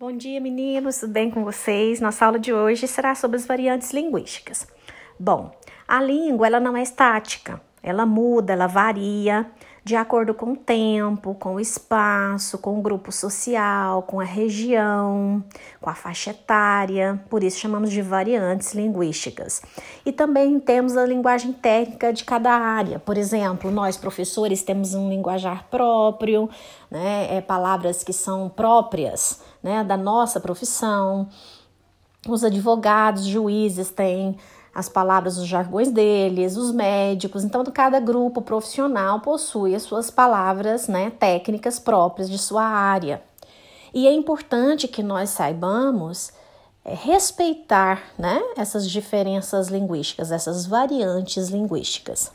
Bom dia, meninos, tudo bem com vocês? Nossa aula de hoje será sobre as variantes linguísticas. Bom, a língua ela não é estática, ela muda, ela varia de acordo com o tempo, com o espaço, com o grupo social, com a região, com a faixa etária, por isso chamamos de variantes linguísticas. E também temos a linguagem técnica de cada área. Por exemplo, nós professores temos um linguajar próprio, né, é, palavras que são próprias né, da nossa profissão. Os advogados, juízes têm as palavras, os jargões deles, os médicos. Então, cada grupo profissional possui as suas palavras né, técnicas próprias de sua área. E é importante que nós saibamos é, respeitar né, essas diferenças linguísticas, essas variantes linguísticas.